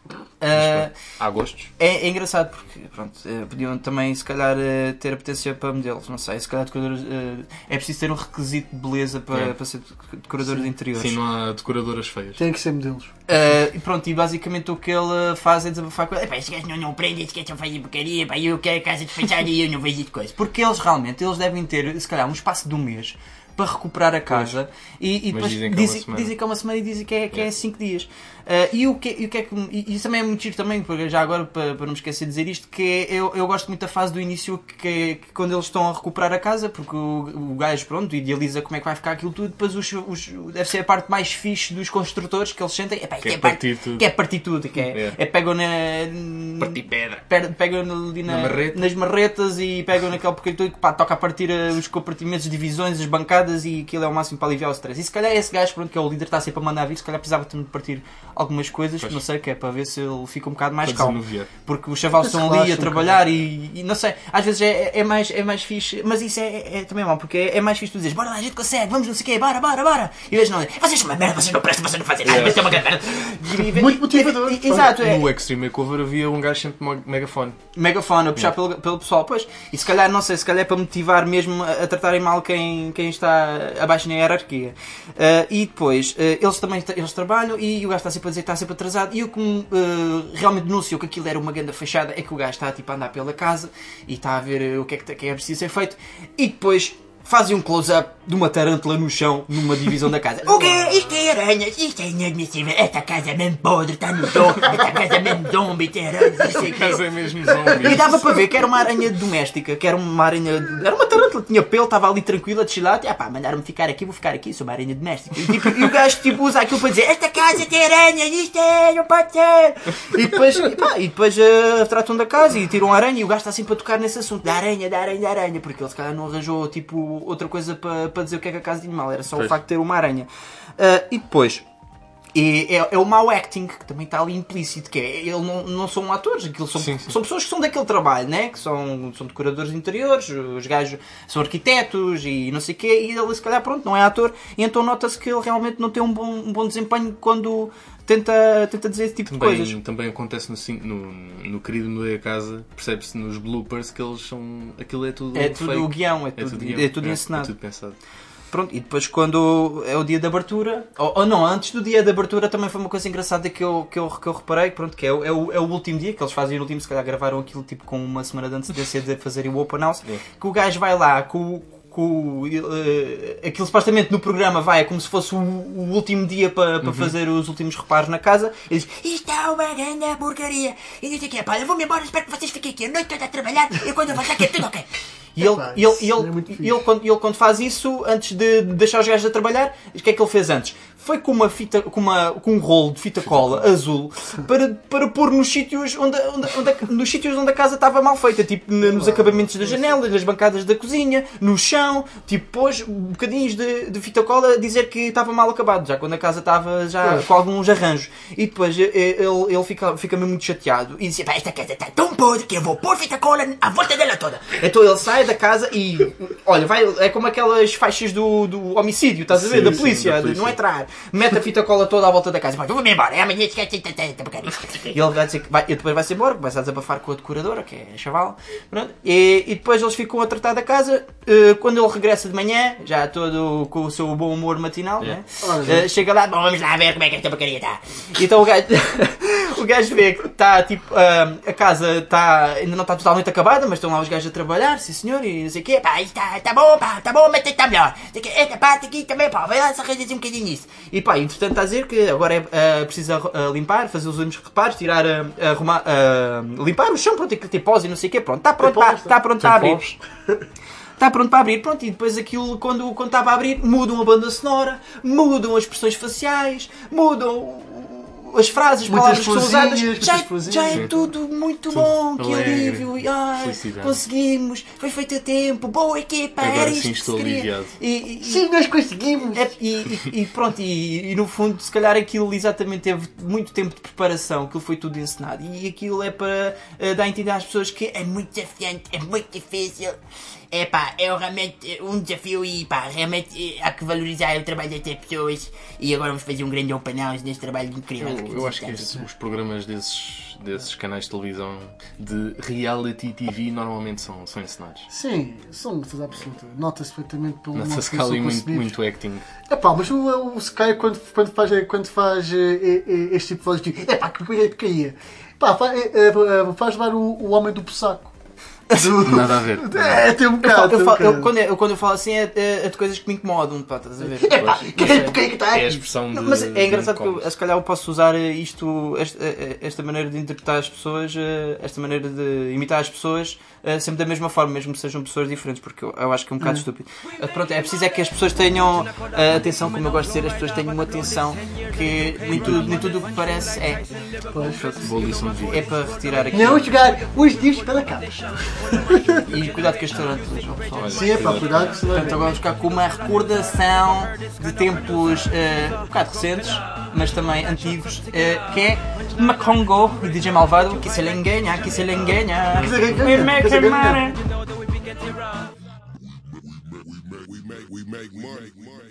Ah, Há gostos. é, é engraçado porque pronto, eh, podiam também se calhar eh, ter a potência para modelos, não sei, se calhar decoradores, eh, é preciso ter um requisito de beleza para, É. para ser decorador de interiores. Sim, não há decoradoras feias. Tem que ser modelos. Ah, e pronto, e basicamente o que ele faz é desabafar com ele. "Epá, estes gajos não, não prendem, estes gajos só fazem porcaria, pá, eu quero casa de fachada e eu não vejo de coisa. Porque eles realmente, eles devem ter, se calhar, um espaço de um mês para recuperar a casa e, e Mas depois dizem que é uma dizem, que é uma semana e dizem que é, que é cinco dias. Ah, e, o que, e o que é que. E isso também é muito giro também, porque já agora, para, para não me esquecer de dizer isto, que é- eu, eu gosto muito da fase do início que, é- que quando eles estão a recuperar a casa, porque o, o gajo, pronto, idealiza como é que vai ficar aquilo tudo, depois os, os- deve ser a parte mais fixe dos construtores que eles sentem. Epá, é a parte- partir tudo. Que é partir tudo, que é, É. é pegam na. Partir pedra. per- Pegam ali na- Na marreta. nas marretas e pegam naquele porquê que pá, toca a partir eh, os compartimentos, divisões, as bancadas e aquilo é o máximo para aliviar o stress. E se calhar esse gajo, pronto, que é o líder, está sempre a mandar vir, se calhar precisava também de partir algumas coisas, Pois. não sei, que é para ver se ele fica um bocado mais Para calmo. Porque os chavalos Mas estão ali a um trabalhar e, e não sei, às vezes é, é mais, é mais fixe, mas isso é, é também mau, porque é, é mais fixe tu dizeres, bora lá, a gente consegue, vamos não sei o quê, bora, bora, bora. E vejo não, vocês são uma merda, vocês não prestam, vocês não fazem nada, vocês são uma grande merda. [LAUGHS] E- Muito e- motivador. e- Exato, é. No Extreme Makeover havia um gajo sempre um megafone. megafone a puxar pelo, pelo pessoal, pois. E se calhar, não sei, se calhar é para motivar mesmo a, a tratarem mal quem, quem está abaixo na hierarquia. Ah, e depois, ah, eles também eles trabalham e o gajo está sempre a dizer que está sempre atrasado. E o que ah, realmente denunciou que aquilo era uma grande fachada é que o gajo está tipo a andar pela casa e está a ver o que é que, que é preciso ser feito. E depois fazem um close-up de uma tarântula no chão, numa divisão da casa. [LAUGHS] O quê? Isto é aranhas, isto é inadmissível. Esta casa é mesmo podre, está no chão. Esta casa é mesmo zombie, tem aranhas, isto é Casa é mesmo zombie. e dava para ver que era uma aranha doméstica, que era uma aranha. Era uma tarântula, tinha pelo, estava ali tranquila, de chilar. Ah pá, mandaram-me ficar aqui, vou ficar aqui, sou uma aranha doméstica. E, tipo, e o gajo tipo, usa aquilo para dizer: Esta casa tem aranhas, isto é, não pode ser. E depois, e pá, e depois eh, tratam da casa e tiram a aranha. E o gajo está sempre a tocar nesse assunto: da aranha, da aranha, da aranha. Porque ele se calhar não arranjou tipo outra coisa para, para dizer o que é que a casa tinha mal, era só o Pois. facto de ter uma aranha. Ah, e depois. E é, é o mau acting que também está ali implícito, que é, ele não, não são atores, aquilo são, são pessoas que são daquele trabalho, né? que são, são decoradores de interiores, os gajos são arquitetos e não sei o quê, e ele se calhar pronto, não é ator, e então nota-se que ele realmente não tem um bom, um bom desempenho quando tenta, tenta dizer esse tipo de coisas. Também, também acontece no, no, no querido No da Casa, percebe-se nos bloopers que eles são. Aquilo é tudo. É tudo fake. guião, é tudo- guião, é tudo encenado. É tudo pensado. Pronto, e depois quando é o dia de abertura, ou, ou não, antes do dia de abertura também foi uma coisa engraçada que eu, que eu, que eu reparei, pronto, que é, o- é, o, é o último dia, que eles fazem o último, se calhar gravaram aquilo tipo com uma semana de antecedência de fazerem o open house, que o gajo vai lá com, com eh, aquilo supostamente no programa vai, é como se fosse o, o último dia para para Uhum. fazer os últimos reparos na casa, e diz, isto é uma grande porcaria, e o que, pá, eu vou-me embora, espero que vocês fiquem aqui a noite toda a trabalhar, e quando eu voltar aqui é tudo ok. [LAUGHS] E ele, ele, ele, é ele, quando, ele quando faz isso, antes de deixar os gajos a trabalhar, o que é que ele fez antes? Foi com uma fita, com, uma, com um rolo de fita cola azul para, para pôr nos sítios onde, onde, onde a- nos sítios onde a casa estava mal feita, tipo nos acabamentos das janelas, nas bancadas da cozinha, no chão, tipo pôs bocadinhos de, de fita cola a dizer que estava mal acabado, já quando a casa estava já com alguns arranjos. E depois eh, ele, ele fica, fica mesmo muito chateado e dizia, pá, esta casa está tão podre que eu vou pôr fita cola à volta dela toda. Então ele sai da casa e, olha, vai, é como aquelas faixas do, do homicídio, estás a ver? Sim, da sim, polícia, da de polícia. não entrar. Mete a fita cola toda à volta da casa. Vai, vou-me embora, é amanhã. E ele vai dizer que vai, e depois vai-se embora, começa a desabafar com a decoradora, que é a chaval. Pronto. E, e depois eles ficam a tratar da casa. Eh, quando ele regressa de manhã, já todo com o seu bom humor matinal, né? Olha. Eh, chega lá, bom, vamos lá ver como é que esta porcaria está. Então o gajo, [LAUGHS] o gajo vê que está tipo, ah, a casa está, ainda não está totalmente acabada, mas estão lá os gajos a trabalhar, sim senhor, e não sei o quê, pá, está tá bom, pá, está bom, mas está melhor. Sei que Esta parte aqui também, pá, vai lá só arranjar um bocadinho isso. E pá, entretanto está a dizer que agora é ah, preciso ah, limpar, fazer os últimos reparos, tirar, ah, arrumar, limpar o chão, pronto, aquilo tem pós e não sei o quê, pronto, está pronto, Tem para, pós, está pronto para abrir. pós. [LAUGHS] Está pronto para abrir, pronto, e depois aquilo, quando, quando estava a abrir, mudam a banda sonora, mudam as expressões faciais, mudam as frases, as palavras que são usadas. Já, muitas já é tudo muito Tudo bom, que alegre, alívio, e, ai, conseguimos, foi feito a tempo, boa equipa, Agora era sim isto que se estou queria. aliviado. E, e- Sim, nós conseguimos. é, e, e- pronto, e, e no fundo, se calhar aquilo exatamente teve muito tempo de preparação, aquilo foi tudo ensinado. E aquilo é para eh, dar a entender às pessoas que é muito desafiante, é muito difícil. É pá, é realmente um desafio e pá, realmente eh, há que valorizar o trabalho destas pessoas. E agora vamos fazer um grande open house neste trabalho incrível. Eu, eu acho que os programas desses, desses canais de televisão de reality TV normalmente são, são encenados. Sim, são certeza absoluta. Nota-se perfeitamente pelo Nota-se que ali muito, muito acting. É pá, mas o, o Sky quando, quando faz, quando faz eh, eh, eh, este tipo de vozes de é pá, que porcaria. Pá, fa- eh, eh, eh, faz levar o, o homem do Pussaco. [LAUGHS] Nada a ver. É, tem um bocado. eu, um eu- bocado. quando, eu, quando eu falo assim é, é- é de coisas que me incomodam, pá, estás a ver? Pois, que- porque é que está É a expressão de. Mas é engraçado que eu, se calhar eu posso usar eh, isto, esta, eh, esta maneira de interpretar as pessoas, eh, esta maneira de imitar as pessoas, eh, sempre da mesma forma, mesmo que sejam pessoas diferentes, porque eu, eu acho que é um bocado estúpido. Eh, Pronto, é preciso é que as pessoas tenham eh, atenção, como eu gosto de dizer, as pessoas tenham uma atenção que nem tudo, nem tudo o que parece é. Boa lição de vida. É para retirar aqui. Não jogar os discos pela capa. E cuidado com este tarantulas, ó, pessoal. Sim, é pá, cuidado que se vai Portanto, agora vamos ficar com uma recordação de tempos eh, um bocado recentes, mas também antigos, eh, que é Macongo e DJ Malvado, que se lhe enganha, que se lhe enganha. Que se lhe enganha, We que make se lhe enganha. money.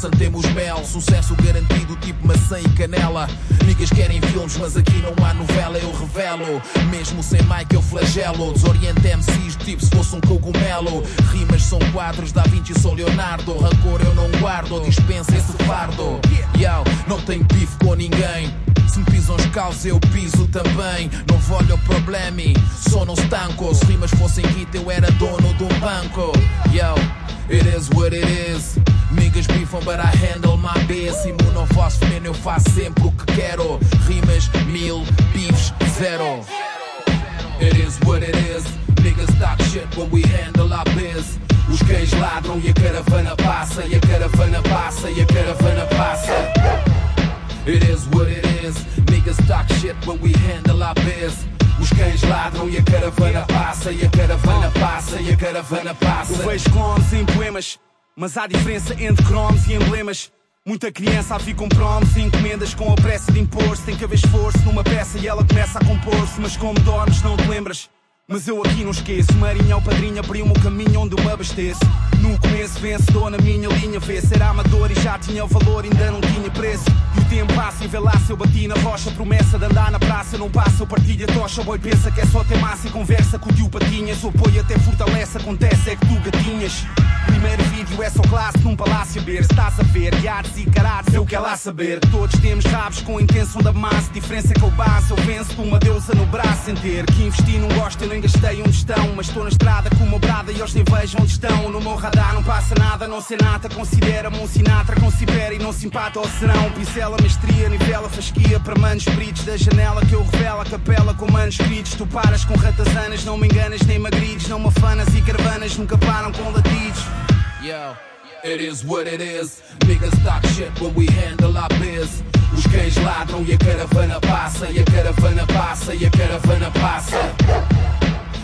Nelson, temos mel. Sucesso garantido, tipo maçã e canela. Niggas querem filmes, mas aqui não há novela. Eu revelo, mesmo sem mic eu flagelo. Desoriento MCs, tipo se fosse um cogumelo. Rimas são quadros, Da Vinci sou Leonardo. Rancor eu não guardo, dispensa esse fardo. Yo, não tenho bife com ninguém. Se me pisam os caos, eu piso também. Não olho o problema, só não estanco. Se rimas fossem hit, eu era dono de um banco. Yo, it is what it is. Niggas beefam, but I handle my biz. Imuno vosso veneno, eu faço sempre o que quero. Rimas mil, beefs zero. It is what it is. Niggas talk shit when we handle our biz. Os cães ladram e a caravana passa, e a caravana passa, e a caravana passa. It is what it is. Niggas talk shit when we handle our biz. Os cães ladram e a caravana passa, e a caravana passa, e a caravana passa. Eu vejo clones em poemas, mas há diferença entre cromos e emblemas. Muita criança a com promos e encomendas com a pressa de impor-se. Tem que haver esforço numa peça e ela começa a compor-se. Mas como dormes, não te lembras. Mas eu aqui não esqueço, Marinho é o padrinho, abriu-me o caminho onde eu me abasteço. No começo, vencedor na minha linha, vê ser amador e já tinha o valor, ainda não tinha preço. E o tempo passa e vê lá se eu bati na rocha. Promessa de andar na praça, não passa, eu partilho a tocha. Boi pensa que é só ter massa e conversa com o tio Patinhas. O apoio até fortalece, acontece é que tu gatinhas. Primeiro vídeo é só classe num palácio ver. Estás a ver, guiados e carados, eu quero lá saber. Todos temos rabos com a intenção da massa. Diferença é que eu baço, eu venço uma deusa no braço ter que investir. Não gosto, eu nem gastei onde estão. Mas estou na estrada com uma brada e eles nem vejam onde estão. No meu radar não passa nada, não sei nada. Considera-me um Sinatra com Sibéria e não se empata ou serão. Pincela, mestria, nivela, fasquia para manos britos. Da janela que eu revelo a capela com manuscritos. Tu paras com ratazanas, não me enganas nem magrides. Não me afanas e caravanas nunca param com latidos. Yo, it is what it is. Niggas talk shit when we handle our biz. Os cães ladram e a caravana passa, e a caravana passa, e a caravana passa.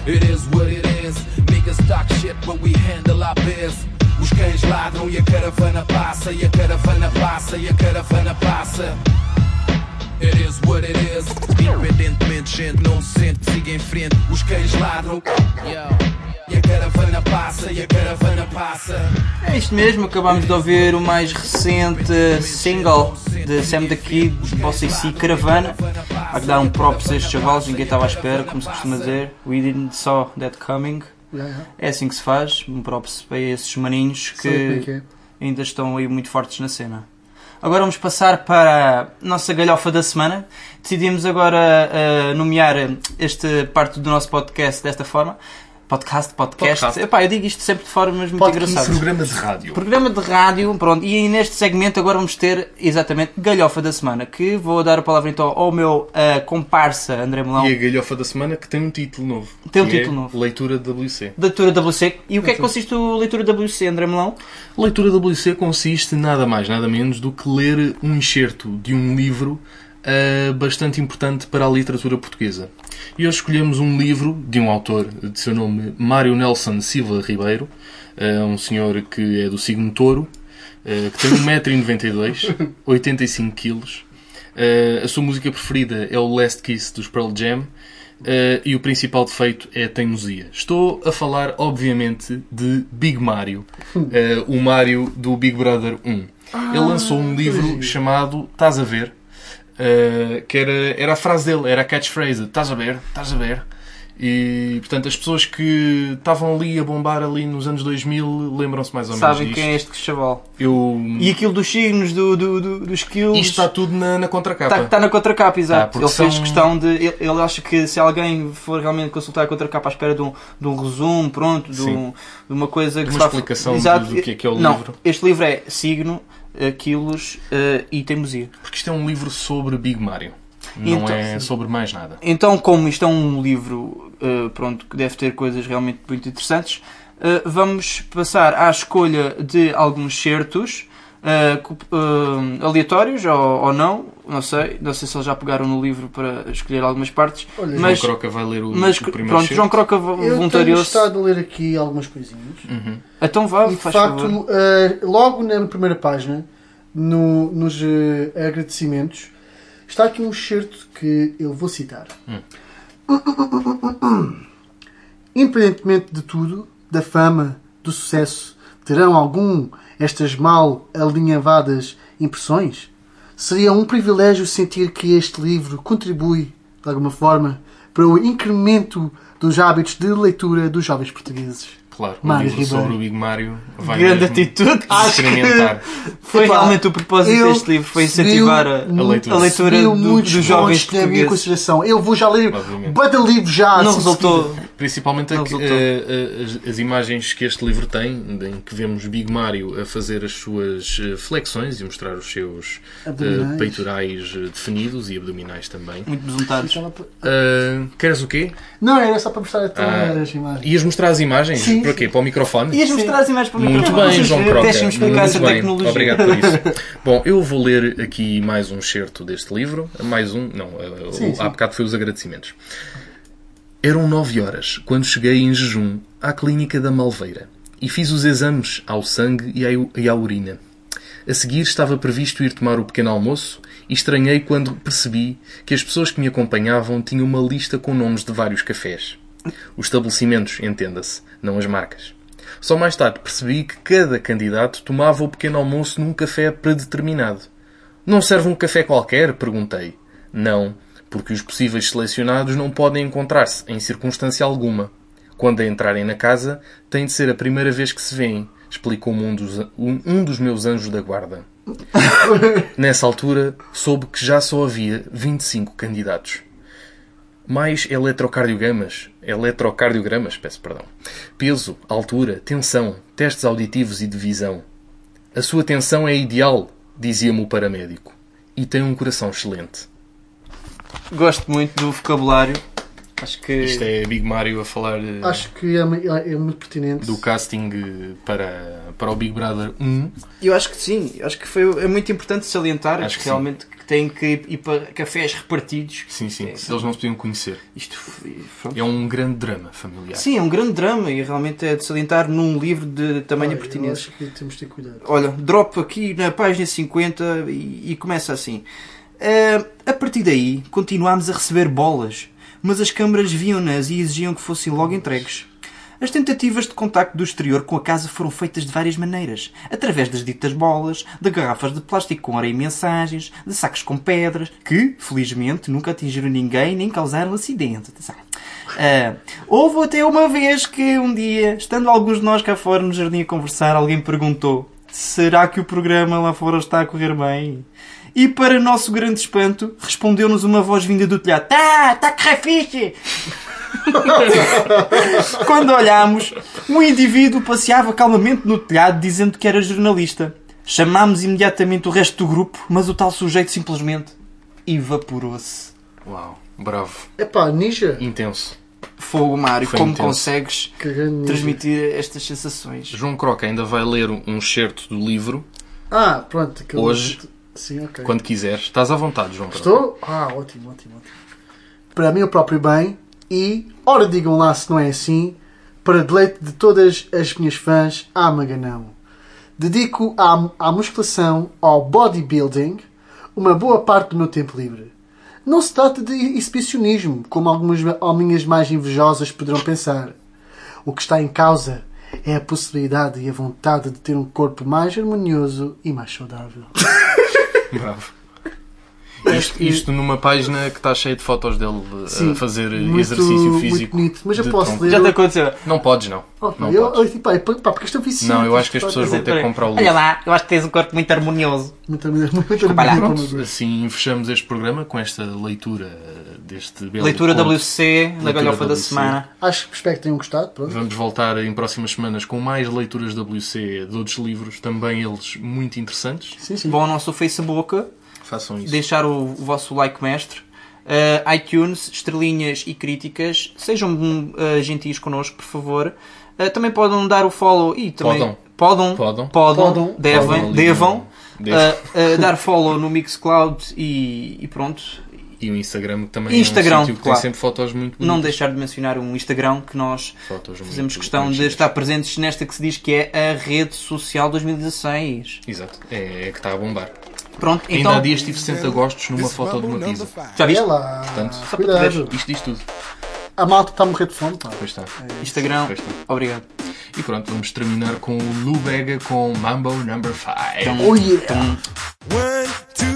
It is what it is. Niggas talk shit when we handle our biz. Os cães ladram e a caravana passa, e a caravana passa, e a caravana passa. It is what it is. Independentemente, gente não se sente, siga em frente. Os cães ladram. E a caravana passa, e a caravana passa. É isto mesmo, acabámos de ouvir o mais recente single de Sam the Kid, Bossa e Si, Caravana. Há que dar um props a estes chavalos, ninguém estava à espera, como se costuma dizer. We didn't saw that coming. É assim que se faz, um props para esses maninhos é que que é. ainda estão aí muito fortes na cena. Agora vamos passar para a nossa galhofa da semana. Decidimos agora eh, nomear esta parte do nosso podcast desta forma. Podcast, podcast. Podcast. Epá, eu digo isto sempre de formas muito Podcast, engraçadas. programa de rádio. Programa de rádio, pronto. E neste segmento agora vamos ter exatamente galhofa da semana. Que vou dar a palavra então ao meu eh, comparsa André Melão. E a galhofa da semana que tem um título novo. Tem um título é novo. Leitura WC. Leitura WC. E o que é que consiste a leitura WC, André Melão? Leitura WC consiste nada mais, nada menos do que ler um excerto de um livro ah, bastante importante para a literatura portuguesa. E hoje escolhemos um livro de um autor de seu nome Mário Nelson Silva Ribeiro, ah, um senhor que é do signo touro, ah, que tem 1,92m, 85kg. Ah, a sua música preferida é o Last Kiss dos Pearl Jam. Uh, e o principal defeito é a teimosia. Estou a falar, obviamente, de Big Mario, uh, o Mario do Big Brother 1. Ele lançou um livro chamado Estás a Ver, uh, que era, era a frase dele, era a catchphrase: Estás a ver, estás a ver. E portanto, as pessoas que estavam ali a bombar ali nos anos 2000 lembram-se mais ou menos Sabem disto. quem é este chaval. Eu... E aquilo dos signos, do, do, do- dos skills. Isto está tudo na, na contracapa. Está, está na contracapa, Ah, exato. porque ele fez são- questão de. Ele, ele acha que se alguém for realmente consultar a contracapa à espera de um, de um resumo, pronto, de, um- de uma coisa que Uma se vá- explicação do- do que é que é o Não, livro. Este livro é signo, quilos eh, e teimosia. Porque isto é um livro sobre Big Mario. Não Então- é sobre mais nada. Então, como isto é um livro eh, pronto, que deve ter coisas realmente muito interessantes, eh, vamos passar à escolha de alguns certos aleatórios ou, ou não, não sei. Não sei se eles já pegaram no livro para escolher algumas partes. Olha, mas, João Croca vai ler o, mas, o primeiro pronto, certo. João Croca Eu tenho voluntariou-se. estado a ler aqui algumas coisinhas. Uhum. Então vá, E de faz facto, favor. eh, logo na primeira página, no- nos eh, agradecimentos, está aqui um excerto que eu vou citar. Independentemente de tudo, da fama, do sucesso, terão algum estas mal alinhavadas impressões? Seria um privilégio sentir que este livro contribui, de alguma forma, para o incremento dos hábitos de leitura dos jovens portugueses. Claro, um Mário livro Ribeiro. sobre o Big Mario vai Grande mesmo atitude. Acho que experimentar. foi Epá, realmente o propósito eu deste livro, foi incentivar a, a leitura, subiu do- muitos dos jovens pontos na minha consideração. Eu vou já ler bada livro já. Não assim, resultou. Principalmente Não a que- resultou. eh, eh, as, as imagens que este livro tem, em que vemos Big Mario a fazer as suas eh, flexões e mostrar os seus Abdominais. peitorais definidos e abdominais também. Muito besuntados. Eh, queres o quê? Não, era só para mostrar a tua Ah, as imagens. Ias mostrar as imagens? Sim, para quê? Para o microfone? Ias mostrar as imagens para o Muito microfone. bem, João Croca. Deixa-me explicar Muito essa bem. tecnologia. Obrigado por isso. [LAUGHS] Bom, eu vou ler aqui mais um certo deste livro. Mais um, não, eh, Sim, há bocado foi os agradecimentos. Eram nove horas quando cheguei em jejum à clínica da Malveira e fiz os exames ao sangue e à, e à urina. A seguir estava previsto ir tomar o pequeno almoço e estranhei quando percebi que as pessoas que me acompanhavam tinham uma lista com nomes de vários cafés. Os estabelecimentos, entenda-se, não as marcas. Só mais tarde percebi que cada candidato tomava o pequeno almoço num café predeterminado. Não serve um café qualquer? perguntei. Não, porque os possíveis selecionados não podem encontrar-se em circunstância alguma. Quando a entrarem na casa, tem de ser a primeira vez que se veem, explicou-me um dos, um, um dos meus anjos da guarda. [LAUGHS] Nessa altura, soube que já só havia 25 candidatos. Mais eletrocardiogramas, eletrocardiogramas, peço perdão. Peso, altura, tensão, testes auditivos e de visão. A sua tensão é ideal, dizia-me o paramédico. E tem um coração excelente. Gosto muito do vocabulário. Acho que. Isto é Big Mario a falar eh, Acho que é, é- é muito pertinente. do casting eh, para, para o Big Brother 1. Eu acho que sim, acho que foi, é muito importante salientar Acho que sim. realmente que têm que ir para cafés repartidos. Sim, sim, se eles não se podiam conhecer. Isto foi-. É um grande drama familiar. Sim, é um grande drama e realmente é de salientar num livro de tamanha Olha, pertinência. acho que temos de ter cuidado. Olha, drop aqui na página 50 e, e começa assim. Ah, a partir daí, continuámos a receber bolas, mas as câmaras viam-nas e exigiam que fossem logo entregues. As tentativas de contacto do exterior com a casa foram feitas de várias maneiras, através das ditas bolas, de garrafas de plástico com areia e mensagens, de sacos com pedras, que, felizmente, nunca atingiram ninguém nem causaram acidente. Ah, houve até uma vez que, um dia, estando alguns de nós cá fora no jardim a conversar, alguém perguntou Será que o programa lá fora está a correr bem? E para nosso grande espanto, respondeu-nos uma voz vinda do telhado Tá, tá correr fixe! [LAUGHS] Quando olhámos, um indivíduo passeava calmamente no telhado dizendo que era jornalista. Chamámos imediatamente o resto do grupo, mas o tal sujeito simplesmente evaporou-se. Uau, bravo. Epá, Ninja. Intenso. Fogo, Mário, Foi como intenso. consegues Que transmitir estas sensações? João Croca ainda vai ler um excerto do livro Ah, pronto. aquele- hoje, Sim, ok. quando quiseres. Estás à vontade, João. Estou? Ah, ótimo, ótimo, ótimo. Para mim, o próprio bem. E, ora, digam lá se não é assim, para deleite de todas as minhas fãs, à Maganão. Dedico à, à musculação, ao bodybuilding, uma boa parte do meu tempo livre. Não se trata de exibicionismo, como algumas alminhas mais invejosas poderão pensar. O que está em causa é a possibilidade e a vontade de ter um corpo mais harmonioso e mais saudável. [LAUGHS] Bravo. Isto, isto numa página que está cheia de fotos dele uh, Sim, a fazer muito- exercício muito físico. bonito. Mas eu posso ler- Já te aconteceu? Não podes, não. Oh, não eu, podes. eu, pá, pá, porque isto é. Não, eu acho que as pessoas vão ter que comprar o livro. Olha lá, eu acho que tens um corpo muito harmonioso. Muito, muito, muito. Pronto, assim fechamos este programa com esta leitura deste belo Leitura conto. WC, na galhofa da semana. Acho que espero que tenham gostado. Pronto. Vamos voltar em próximas semanas com mais leituras WC de outros livros, também eles muito interessantes. Sim, sim. Vão ao nosso Facebook, Façam isso. deixar o, o vosso like mestre. Uh, iTunes, estrelinhas e críticas. Sejam uh, gentis connosco, por favor. Uh, também podem dar o follow e também Podam. podam, Podam. podam, Podam. devem, Podam ali devam devam. uh, uh, dar follow no Mixcloud e, e pronto. E o Instagram que também Instagram, é um sítio que claro. tem sempre fotos muito Não bonitas. deixar de mencionar um Instagram que nós Fotos muito- fazemos questão muito de estar presentes nesta que se diz que é a rede social 2016. Exato, é, é que está a bombar. Pronto, Ainda então- há dias tive 60 gostos numa foto de uma pizza. Já viste? É lá. Portanto, Só para isto diz tudo. A malta está a morrer de fome. Pá. Pois está. Instagram, Pois está. obrigado. E pronto, vamos terminar com o Lou Bega com Mambo Number 5. Oh yeah! One, two,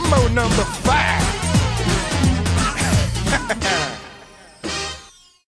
Mambo number five.